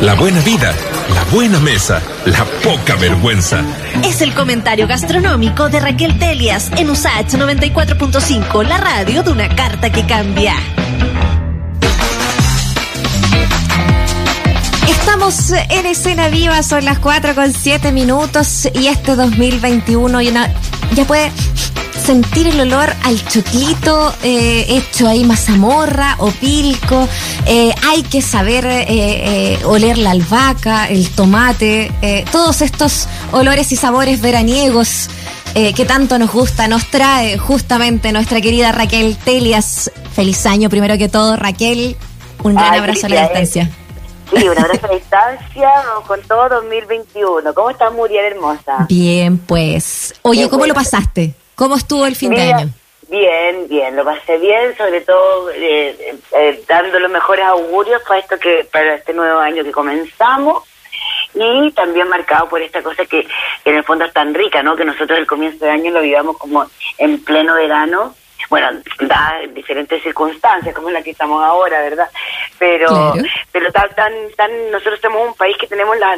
la buena vida, la buena mesa, la poca vergüenza. Es el comentario gastronómico de Raquel Telias en USAH 94.5, la radio de una carta que cambia. Estamos en escena viva, son las 4 con 7 minutos y este 2021 ya, ya puede sentir el olor al choclito eh, hecho ahí mazamorra o pilco. Eh, hay que saber eh, oler la albahaca, el tomate, todos estos olores y sabores veraniegos que tanto nos gusta, nos trae justamente nuestra querida Raquel Telias. Feliz año primero que todo, Raquel. Un gran abrazo a la distancia. Sí, un abrazo a distancia con todo 2021. ¿Cómo estás, Muriel hermosa? Bien, pues. Oye, ¿cómo lo pasaste? ¿Cómo estuvo el fin de año? Bien, bien, lo pasé bien, sobre todo eh, eh, dando los mejores augurios para esto que para este nuevo año que comenzamos y también marcado por esta cosa que, en el fondo es tan rica, ¿no? Que nosotros el comienzo de año lo vivamos como en pleno verano, bueno, da diferentes circunstancias como la que estamos ahora, ¿verdad? Pero pero tan, tan tan nosotros somos un país que tenemos la,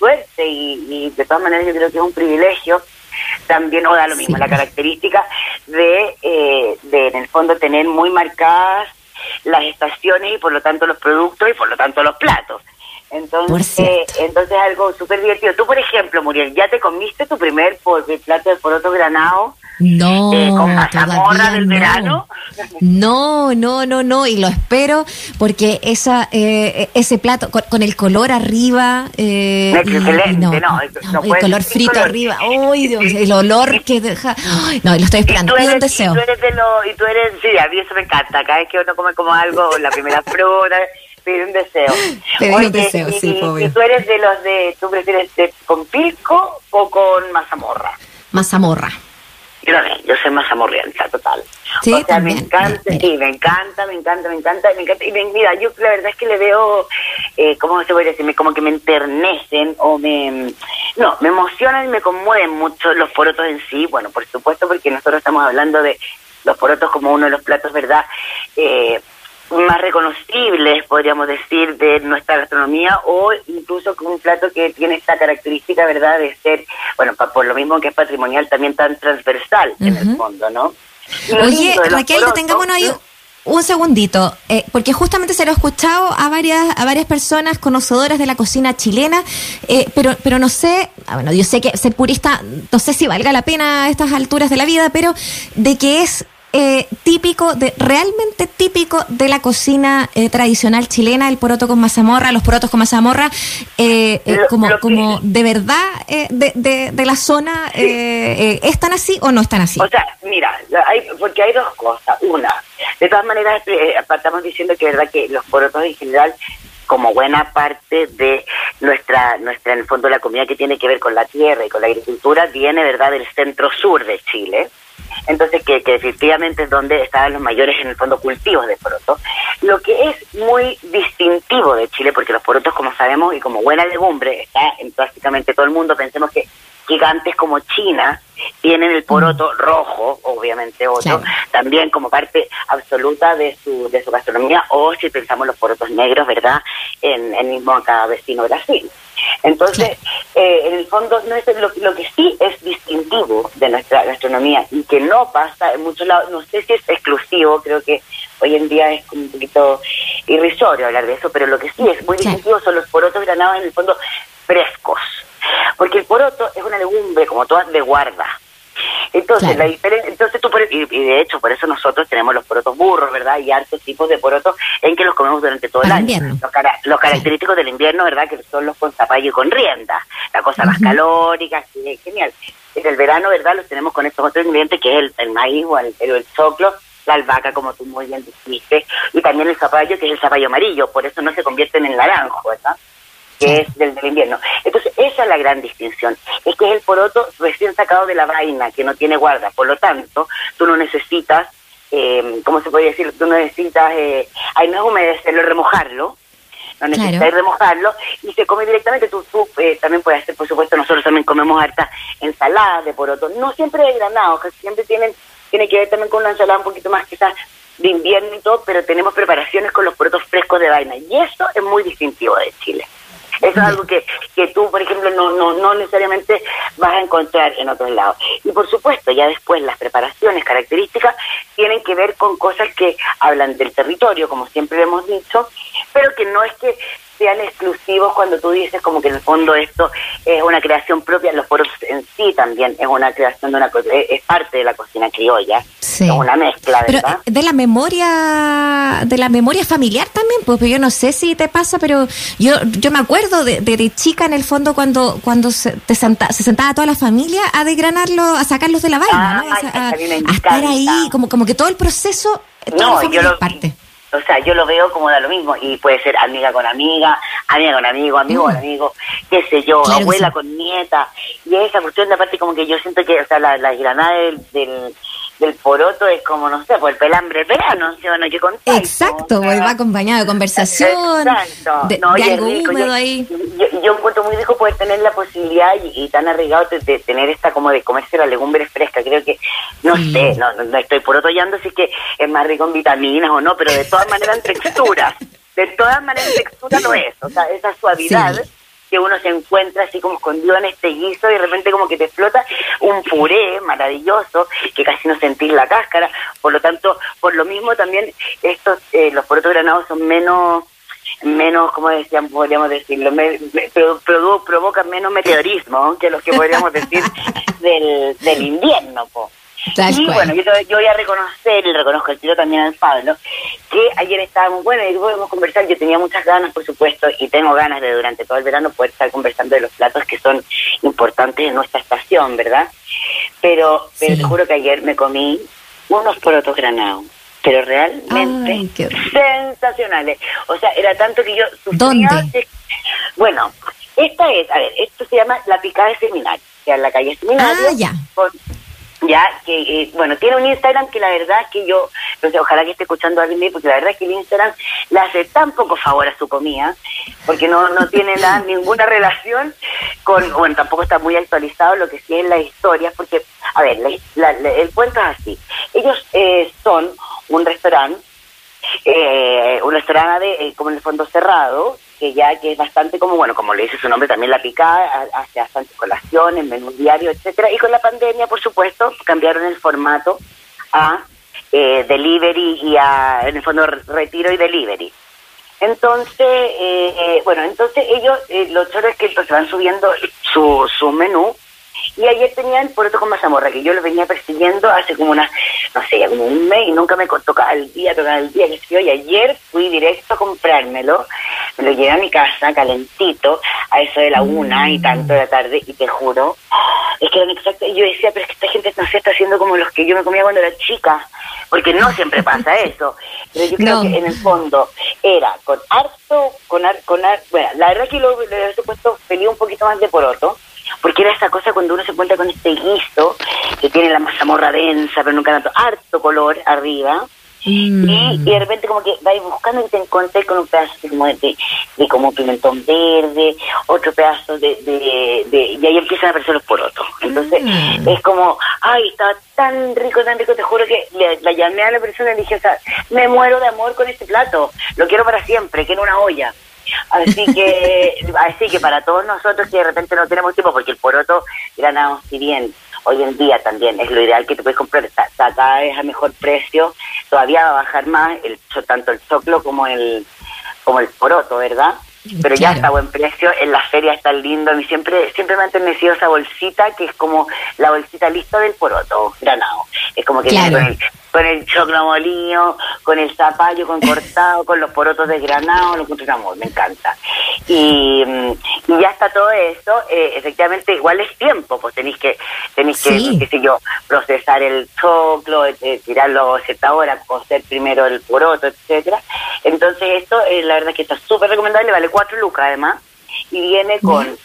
suerte y, y de todas maneras yo creo que es un privilegio también o da lo mismo la característica de, eh, de en el fondo tener muy marcadas las estaciones y por lo tanto los productos y por lo tanto los platos. Entonces, entonces algo súper divertido. Tú, por ejemplo, Muriel, ¿ya te comiste tu primer plato de poroto granado? No, eh, con mazamorra del verano. No, no, no, no, y lo espero porque esa eh, ese plato con, el color arriba, eh, no, el color frito arriba, ¡ay Dios! El olor que deja, no, lo estoy esperando, y un deseo. Y tú eres de lo, y tú eres, sí, a mí eso me encanta, cada vez que uno come como algo, la primera fruta, pide un deseo. Pide un deseo, sí, y, y, tú eres de los de, ¿tú prefieres con pisco o con mazamorra? Mazamorra. Yo, yo soy más amorrienta, total. o sea, me encanta, sí, me encanta, me encanta, me encanta, me encanta. Y mira, yo la verdad es que le veo, eh, ¿cómo se puede decir? Como que me enternecen o me... No, me emocionan y me conmueven mucho los porotos en sí. Bueno, por supuesto, porque nosotros estamos hablando de los porotos como uno de los platos, ¿verdad? Eh, más reconocibles, podríamos decir, de nuestra gastronomía o incluso con un plato que tiene esta característica, ¿verdad?, de ser, bueno, por lo mismo que es patrimonial, también tan transversal en el fondo, ¿no? Oye, Raquel, detengámonos ahí un segundito, eh, porque justamente se lo he escuchado a varias a varias personas conocedoras de la cocina chilena, eh, pero pero no sé, ah, bueno, yo sé que ser purista, no sé si valga la pena a estas alturas de la vida, pero de que es eh, típico, de realmente típico de la cocina eh, tradicional chilena, el poroto con mazamorra, los porotos con mazamorra, eh, como, como de verdad de, de, la zona, ¿están así o no están así? O sea, mira, hay, porque hay dos cosas. Una, de todas maneras, estamos diciendo que verdad que los porotos en general como buena parte de nuestra, nuestra, en el fondo, la comida que tiene que ver con la tierra y con la agricultura, viene, ¿verdad?, del centro-sur de Chile entonces que, que efectivamente es donde estaban los mayores en el fondo cultivos de porotos. Lo que es muy distintivo de Chile, porque los porotos, como sabemos, y como buena legumbre, está en prácticamente todo el mundo, pensemos que gigantes como China tienen el poroto mm. rojo, obviamente otro, también como parte absoluta de su, de su gastronomía, o si pensamos los porotos negros, ¿verdad?, en el mismo acá vecino Brasil. Entonces, eh, en el fondo, no es lo, lo, que sí es distintivo de nuestra gastronomía y que no pasa en muchos lados, no sé si es exclusivo, creo que hoy en día es un poquito irrisorio hablar de eso, pero lo que sí es muy distintivo son los porotos granados en el fondo frescos. Porque el poroto es una legumbre, como todas, de guarda. Entonces, la diferencia, entonces tú, y, de hecho, por eso nosotros tenemos los porotos burros, ¿verdad? Y hartos tipos de porotos en que los comemos durante todo el año. Los, característicos del invierno, ¿verdad? Que son los con zapallo y con rienda, la cosa más calórica, genial. En el verano, ¿verdad? Los tenemos con estos otros ingredientes que es el, maíz o el, el, choclo, la albahaca, como tú muy bien dijiste, y también el zapallo, que es el zapallo amarillo, por eso no se convierten en naranjo, ¿verdad? Que es del, del, invierno. Entonces, esa es la gran distinción. Es que es el poroto recién sacado de la vaina, que no tiene guarda. Por lo tanto, tú no necesitas, eh, ¿cómo se puede decir? Tú no necesitas, eh, ay, no es humedecerlo, remojarlo. No necesitas remojarlo y se come directamente. Tú, tú eh, también puedes hacer, por supuesto, nosotros también comemos harta ensalada de poroto. No siempre de granado, que siempre tienen, tiene que ver también con una ensalada un poquito más quizás de invierno y todo, pero tenemos preparaciones con los porotos frescos de vaina. Y eso es muy distintivo de Chile. Eso es algo que, que tú, por ejemplo, no, no, no necesariamente vas a encontrar en otros lados. Y por supuesto, ya después las preparaciones, características, tienen que ver con cosas que hablan del territorio, como siempre hemos dicho, pero que no es que sean exclusivos cuando tú dices como que en el fondo esto es una creación propia, los poros en sí también es una creación de una es parte de la cocina criolla, es una mezcla, ¿verdad? de la memoria, de la memoria familiar también, pues yo no sé si te pasa, pero yo yo me acuerdo de, de, chica en el fondo cuando cuando se, te senta, se sentaba toda la familia a desgranarlo, a sacarlos de la vaina, a, estar ahí, como como que todo el proceso, no, yo lo, parte o sea, yo lo veo como da lo mismo y puede ser amiga con amiga, amiga con amigo, amigo con mm. amigo, qué sé yo, abuela con nieta. Y esa cuestión de aparte como que yo siento que, o sea, la, la granada del del poroto es como, no sé, por el pelambre verano, ¿sí o no? Exacto, va acompañado de conversación, de, algo húmedo ahí. Yo, yo, encuentro muy rico poder tener la posibilidad y, tan arriesgado de, tener esta como de comerse las legumbres frescas. Creo que, no sé, no, no estoy porotollando si es que es más rico en vitaminas o no, pero de todas maneras en texturas. De todas maneras en textura lo es, o sea, esa suavidad que uno se encuentra así como escondido en este guiso y de repente como que te explota un puré maravilloso que casi no sentís la cáscara. Por lo tanto, por lo mismo también estos, eh, los porotos granados son menos menos, como decían, podríamos decirlo, me, provocan menos meteorismo que los que podríamos decir del, del invierno. Po y bueno, yo, yo, voy a reconocer, y reconozco el tiro también al Pablo, que ayer estábamos, bueno, y podemos conversar, yo tenía muchas ganas, por supuesto, y tengo ganas de durante todo el verano poder estar conversando de los platos que son importantes en nuestra estación, ¿verdad? Pero, pero te juro que ayer me comí unos porotos granados pero realmente sensacionales. O sea, era tanto que yo sufría... ¿Dónde? Bueno, esta es, a ver, esto se llama La Picada de Seminario, que en la calle Seminario. Ah, ya ya que eh, bueno tiene un Instagram que la verdad que yo no sé ojalá que esté escuchando a alguien porque la verdad que el Instagram le hace tan poco favor a su comida porque no no tiene nada, ninguna relación con bueno tampoco está muy actualizado lo que sí es la historia porque a ver el cuento es así. Ellos eh, son un restaurante eh, un restaurante de, eh, como en el fondo cerrado que ya que es bastante como, bueno, como le dice su nombre, también la picada, hace bastante colaciones, menú diario, etcétera Y con la pandemia, por supuesto, cambiaron el formato a eh, delivery y a, en el fondo, retiro y delivery. Entonces, eh, eh bueno, entonces ellos, eh, los chorros es que entonces van subiendo su, su menú y ayer tenían poroto con mazamorra, que yo lo venía persiguiendo hace como una, no sé, como un mes y nunca me tocaba el día, tocaba el día, que yo, y ayer fui directo a comprármelo, me lo llevé a mi casa calentito, a eso de la una y tanto de la tarde, y te juro, es que eran exacto, y yo decía, pero es que esta gente no se está haciendo como los que yo me comía cuando era chica, porque no siempre pasa eso, pero yo creo que en el fondo era con harto, con, con bueno, la verdad que lo, le he puesto feliz un poquito más de poroto, porque era esa cosa cuando uno se encuentra con este guiso que tiene la mazamorra densa, pero nunca tanto, harto color arriba. Mm. Y, de repente como que vais buscando y te encontré con un pedazo como de, de, como pimentón verde, otro pedazo de, de, y ahí empiezan a aparecer los porotos. Entonces mm. es como, ay, estaba tan rico, tan rico, te juro que le, la llamé a la persona y dije, o sea, me muero de amor con este plato, lo quiero para siempre, quiero una olla. Así que, así que para todos nosotros que de repente no tenemos tiempo, porque el poroto granado, si bien hoy en día también es lo ideal que te puedes comprar, está, acá es a mejor precio, todavía va a bajar más el tanto el choclo como el como el poroto, ¿verdad? pero ya está a buen precio, en la feria está lindo, a mí siempre, siempre me ha enternecido esa bolsita que es como la bolsita lista del poroto granado, es como que con el choclo molido, con el zapallo con cortado, con los porotos de granado, lo que amor, me encanta. Y, mm, y, ya está todo eso, eh, efectivamente igual es tiempo, pues tenéis que, tenéis que, qué sé yo, procesar el choclo, eh, tirarlo a cierta hora, cocer primero el poroto, etcétera. Entonces esto, eh, la verdad que está súper recomendable, vale cuatro lucas además, y viene con,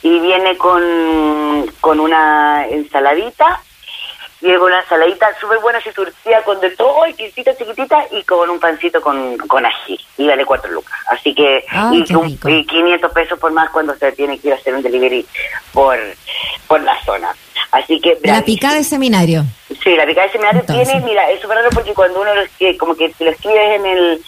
y viene con, con una ensaladita y una saladita súper buena, se surtía con de todo, y chiquitita, chiquitita, y con un pancito con, con ají, y vale cuatro lucas. Así que, y, 500 pesos por más cuando se tiene que ir a hacer un delivery por, por la zona. Así que... La picada de seminario. Sí, la picada de seminario tiene, mira, es súper raro porque cuando uno lo escribe, como que lo escribes en el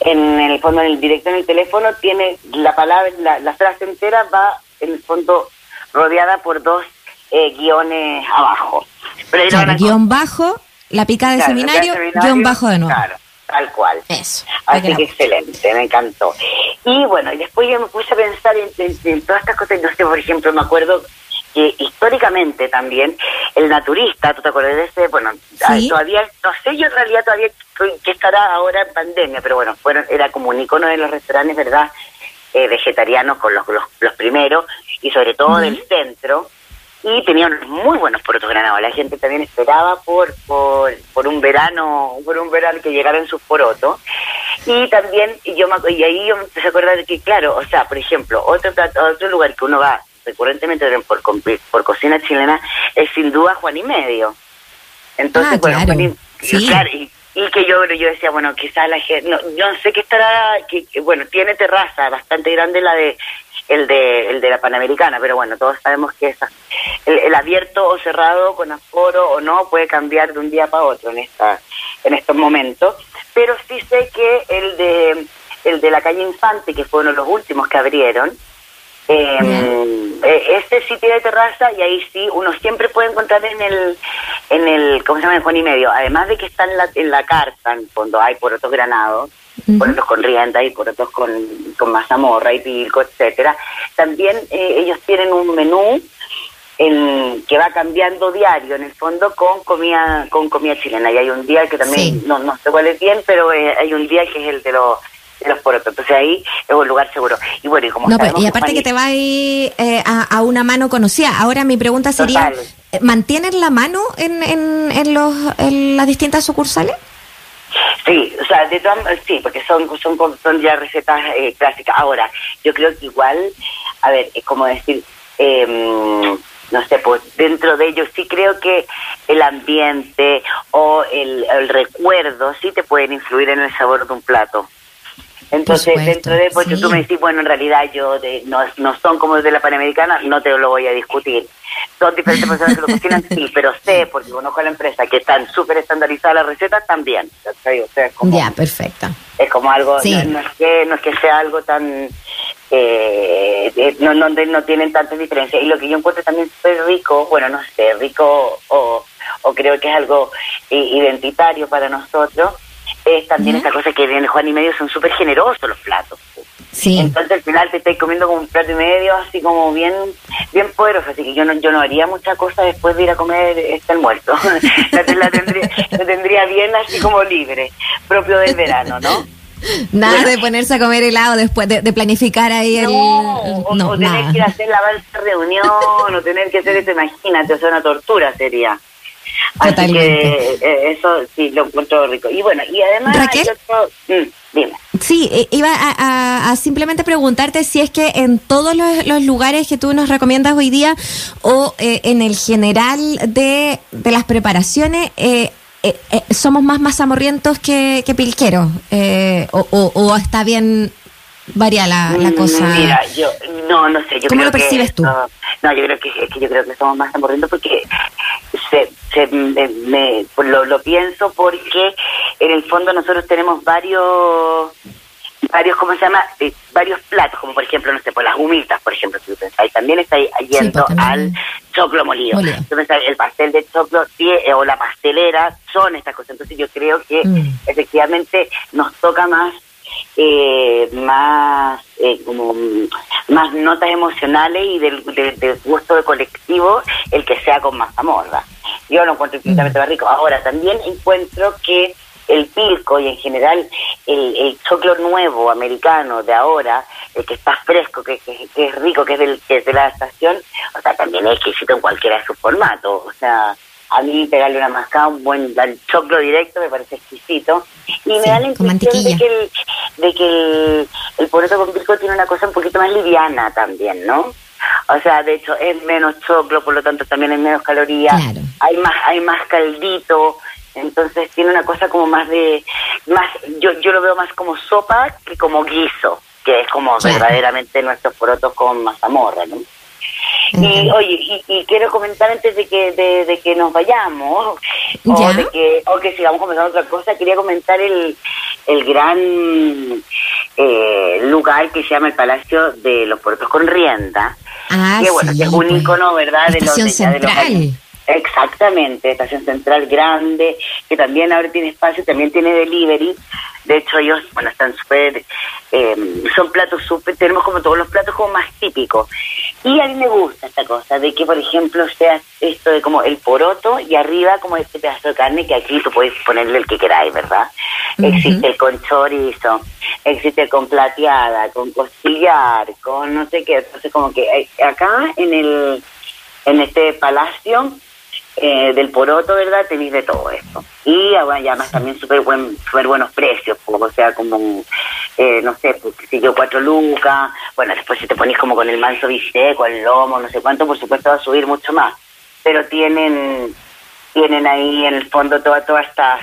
en el fondo, en el directo en el teléfono, tiene la palabra, la, la frase entera va en el fondo rodeada por dos eh, guiones abajo. Pero claro, guion bajo, la picada de seminario, guion bajo de nuevo. Claro, tal cual. Eso. Así que excelente, me encantó. Y bueno, y después yo me puse a pensar en, en todas estas cosas, no sé, por ejemplo, me acuerdo que históricamente también el naturista, ¿tú te acuerdas de ese? Bueno, todavía, no sé yo en realidad todavía que estará ahora en pandemia, pero bueno, fueron era como un icono de los restaurantes, ¿verdad? Eh, vegetarianos con los, los, primeros y sobre todo del centro y tenían muy buenos porotos granados. La gente también esperaba por, por, por un verano, por un verano que llegaran sus porotos. Y también, yo me, y ahí yo me empecé a acordar de que, claro, o sea, por ejemplo, otro, otro lugar que uno va recurrentemente por, por cocina chilena es sin duda Juan y Medio. Entonces, ah, bueno, claro. y, y, que yo yo decía, bueno, quizás la gente, no, yo sé que estará, que, bueno, tiene terraza bastante grande la de el de el de la Panamericana, pero bueno, todos sabemos que esa, el, abierto o cerrado con aforo o no puede cambiar de un día para otro en esta en estos momentos, pero sí sé que el de el de la calle Infante, que fue uno de los últimos que abrieron, eh, este sí tiene terraza y ahí sí uno siempre puede encontrar en el en el cómo se llama en Juan y medio. Además de que está en la, en la carta en fondo hay por otros granados por otros con rienda y por otros con, con mazamorra y pilco etcétera también eh, ellos tienen un menú en, que va cambiando diario en el fondo con comida con comida chilena y hay un día que también no no sé cuál es bien pero eh, hay un día que es el de los los porotos. Entonces ahí es un lugar seguro. Y bueno, y como no, y aparte que, te va eh, a, a, una mano conocida. Ahora mi pregunta sería, ¿mantienen la mano en, en, en, los, en las distintas sucursales? Sí, o sea, de todas, sí, porque son, son, son ya recetas eh, clásicas. Ahora, yo creo que igual, a ver, es como decir, eh, no sé, pues dentro de ellos sí creo que el ambiente o el, el recuerdo sí te pueden influir en el sabor de un plato. Entonces, dentro de, pues tú me decís, bueno, en realidad yo de, no, no son como de la Panamericana, no te lo voy a discutir. Son diferentes personas que lo cocinan, sí, pero sé, porque conozco a la empresa, que están súper estandarizadas las recetas también. ya, perfecto. Es como algo, no, es que, no es que sea algo tan... Eh, no, no, no tienen tantas diferencias. Y lo que yo encuentro también súper rico, bueno, no sé, rico o, o creo que es algo identitario para nosotros, es también esta cosa que viene Juan y medio son súper generosos los platos. Sí. Entonces al final te estáis comiendo como un plato y medio así como bien bien poderoso, así que yo no yo no haría mucha cosa después de ir a comer este almuerzo. la, tendría, la tendría bien así como libre, propio del verano, ¿no? Nada de ponerse a comer helado después de, planificar ahí el. No, o, tener que hacer la reunión, o tener que hacer eso, imagínate, o sea, una tortura sería. Así que eh, eso sí lo encuentro rico. Y bueno, y además ¿Raquel? Mm, dime. Sí, eh, iba a, simplemente preguntarte si es que en todos los, lugares que tú nos recomiendas hoy día o eh, en el general de, de las preparaciones, somos más mazamorrientos que, que pilqueros o, o, está bien varía la, la, cosa. Mira, yo no, no sé. Yo ¿Cómo lo percibes tú? No, yo creo que, que, yo creo que somos más zamorrientos porque se, se, me, lo, lo pienso porque en el fondo nosotros tenemos varios varios, ¿cómo se llama? Eh, varios platos, como por ejemplo, no sé, por las humitas, por ejemplo, si pensáis, también está yendo pues, al choclo molido. el pastel de choclo eh, o la pastelera son estas cosas. Entonces yo creo que mm. efectivamente nos toca más eh, más eh, como más notas emocionales y del, gusto de colectivo el que sea con más amorra. Yo lo encuentro infinitamente más rico. Ahora, también encuentro que el pilco y en general el, el choclo nuevo americano de ahora, el que está fresco, que, que, es rico, que es, del, que es de la estación, o sea, también es exquisito en cualquiera de sus formatos. O sea, a mí pegarle una mascada, un buen choclo directo me parece exquisito. Y me da la impresión de que, el, de que el, el poroto con pilco tiene una cosa un poquito más liviana también, ¿no? O sea, de hecho es menos choclo, por lo tanto también es menos calorías. Hay más hay más caldito, entonces tiene una cosa como más de más yo yo lo veo más como sopa que como guiso, que es como verdaderamente nuestros porotos con mazamorra, ¿no? Y oye, y, quiero comentar antes de que de, que nos vayamos o de que o que sigamos comentando otra cosa, quería comentar el el gran eh, lugar que se llama el Palacio de los Puertos con Rienda, Ah, que bueno, sí, que es un pues. icono, ¿verdad? De los, Estación de, los Central. Exactamente, estación central grande, que también ahora tiene espacio, también tiene delivery. De hecho, ellos, bueno, están súper, eh, son platos súper, tenemos como todos los platos como más típicos. Y a mí me gusta esta cosa, de que, por ejemplo, sea esto de como el poroto y arriba como este pedazo de carne que aquí tú puedes ponerle el que queráis, ¿verdad? Existe el con chorizo, existe el con plateada, con costillar, con no sé qué. Entonces, como que eh, acá en el en este palacio eh, del poroto, ¿verdad? Tenéis de todo esto. Y además también súper buen, súper buenos precios, pues, o sea, como, eh, no sé, pues, sé yo, cuatro lucas. Bueno, después si te ponís como con el manso bistec o el lomo, no sé cuánto, por supuesto va a subir mucho más. Pero tienen tienen ahí en el fondo todas todas estas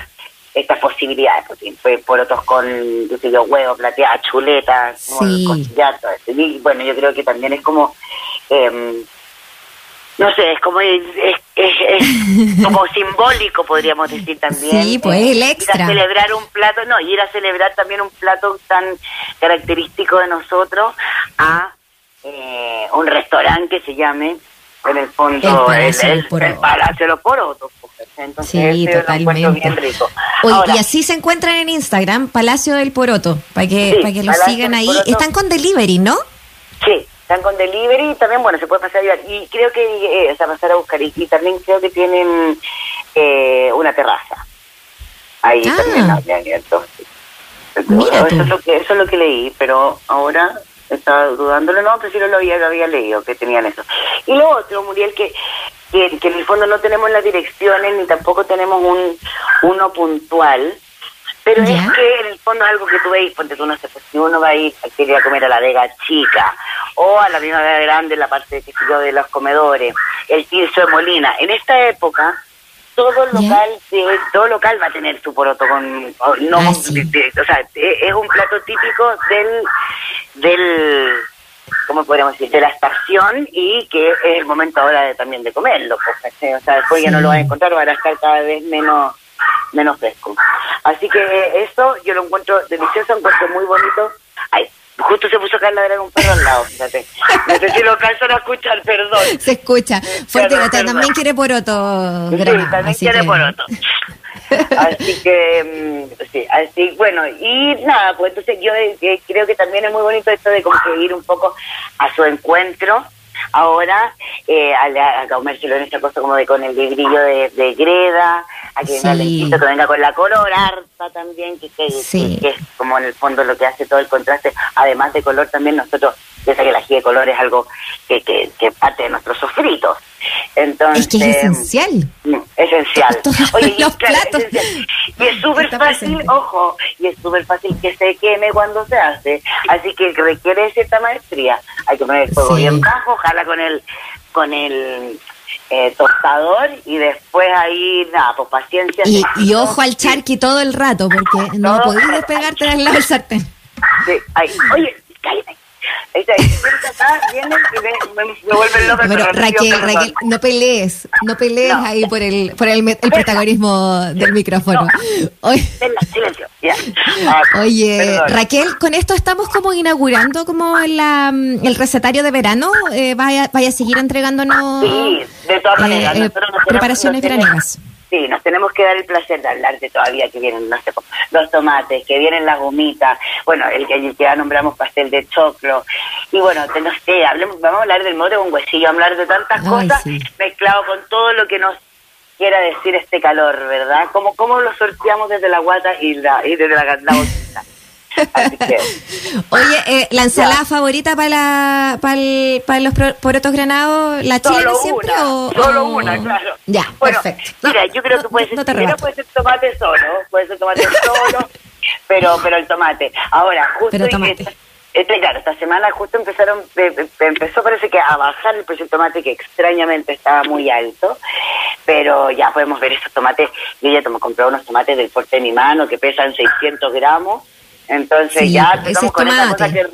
estas posibilidades, tienen, pues, porotos con, qué sé yo, huevo, plateada, chuletas, Sí. costillar, todo eso. Y bueno, yo creo que también es como... em, no sé, es como es, es- como simbólico, podríamos decir también. Sí, pues, eh, el Ir extra. a celebrar un plato, no, ir a celebrar también un plato tan característico de nosotros a eh, un restaurante que se llame, en el fondo, El Palacio del el, Poroto. el Palacio de los Porotos. pues, Entonces, Sí, totalmente. bien rico. Oye, Ahora, y así se encuentran en Instagram, Palacio del Poroto, para que, Sí, para que lo Palacio sigan ahí. Poroto. Están con delivery, ¿no? Sí, están con delivery y también, bueno, se puede pasar a llevar. Y creo que, eh, o sea, pasar a buscar. Y, y también creo que tienen eh, una terraza. Ahí Ah. también. Mira eso, es lo que, eso es lo que leí, pero ahora estaba dudándolo. No, pero sí lo había, lo había leído, que tenían eso. Y lo otro, Muriel, que, que, que en el fondo no tenemos las direcciones ni tampoco tenemos un uno puntual. Pero Ya. es que en el fondo es algo que tú veis, ponte tú, no sé, pues si uno va a ir a querer ir a comer a la Vega Chica o a la misma Vega Grande, la parte sé yo, de los comedores, el Tirso de Molina, en esta época todo local de, todo local va a tener su poroto con no Ah, con- sí. de- o sea e- es un plato típico del del cómo podríamos decir de la estación y que es el momento ahora de, también de comerlo pues, o sea después ya no lo vas a encontrar van a estar cada vez menos menos fresco así que eso yo lo encuentro delicioso encuentro muy bonito ay justo se puso acá a ladrar un perro al lado fíjate no sé si lo alcanzan a escuchar perdón Se escucha. Fuerte, Claro, también perdón. quiere poroto. Sí, también quiere que- poroto. Así que, mm, sí, así, bueno, y nada, pues entonces yo eh, creo que también es muy bonito esto de como que ir un poco a su encuentro ahora, eh, a, la- a comérselo en esta cosa como de con el brillo de, de greda, a que venga Sí. lentito, que venga con la color harta también, que, que, Sí. que es como en el fondo lo que hace todo el contraste, además de color también nosotros, piensa que la ají de color es algo que, que, que parte de nuestros sofritos. Entonces, Es que es esencial. Mm, Esencial. Oye, y, los claro, platos. esencial. Y es súper fácil, presente. ojo, y es súper fácil que se queme cuando se hace. Así que requiere cierta maestría. Hay que poner el fuego Sí. bien bajo, ojalá con el con el eh, tostador y después ahí, nada, pues paciencia. Y, ojo al charqui todo el rato, porque no podés despegarte del lado del sartén. Sí, oye, cállate. Ahí está, ahí está, acá, vienen y me, me, me vuelven loca. Pero pero no Raquel. Raquel, no pelees, no pelees No. ahí por el, por el, protagonismo del micrófono. Oye, Tenla, silencio, ya. Ah, Oye, perdón. Raquel, con esto estamos como inaugurando como la, el recetario de verano. Eh, vaya, vaya a seguir entregándonos Sí, de todas eh, maneras. eh, preparaciones veraniegas. Sí, nos tenemos que dar el placer de hablar de todavía que vienen, no sé, los tomates, que vienen las gomitas, bueno, el, que- el que ya nombramos pastel de choclo, y bueno, te- no sé, hablemos, vamos a hablar del mote con huesillo, hablar de tantas Ay, cosas sí. mezclado con todo lo que nos quiera decir este calor, ¿verdad? Cómo, cómo lo sorteamos desde la guata y, la, y desde la, la botita. Así que, Oye, eh, la ensalada favorita para la, para, el- para los porotos granados, la chilena Solo siempre una, o solo o- una, claro. Ya, Bueno, perfecto. Mira, yo creo que No- puede ser, no puede ser tomate solo, puede ser tomate solo, pero pero el tomate. Ahora, justo Pero tomate. este, claro, esta semana justo empezaron, eh, empezó parece que a bajar el precio del tomate que extrañamente estaba muy alto, pero ya podemos ver esos tomates. Yo ya me compré unos tomates del porte de mi mano que pesan 600 gramos, entonces Sí, ya empezamos con esa cosa que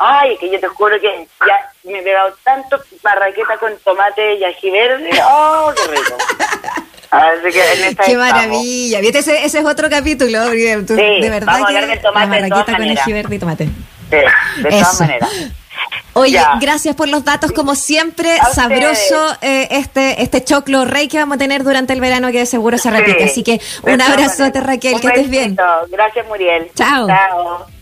Ay, que yo te juro que ya me he pegado tanto barraqueta con tomate y ají verde. ¡Oh, qué rico! Así que en esta Qué estamos. maravilla. ¿Viste? Ese, ese es otro capítulo. tú- Sí, de verdad vamos a que hablar del tomate de todas con maneras. ají verde y tomate. Sí, de todas Eso. maneras. Oye, Ya. gracias por los datos, como siempre, A sabroso eh, este este choclo rey que vamos a tener durante el verano que de seguro se repite. Sí, Así que un todas abrazote. Raquel, Un que estés bien. Gracias, Muriel. Chao. Chao.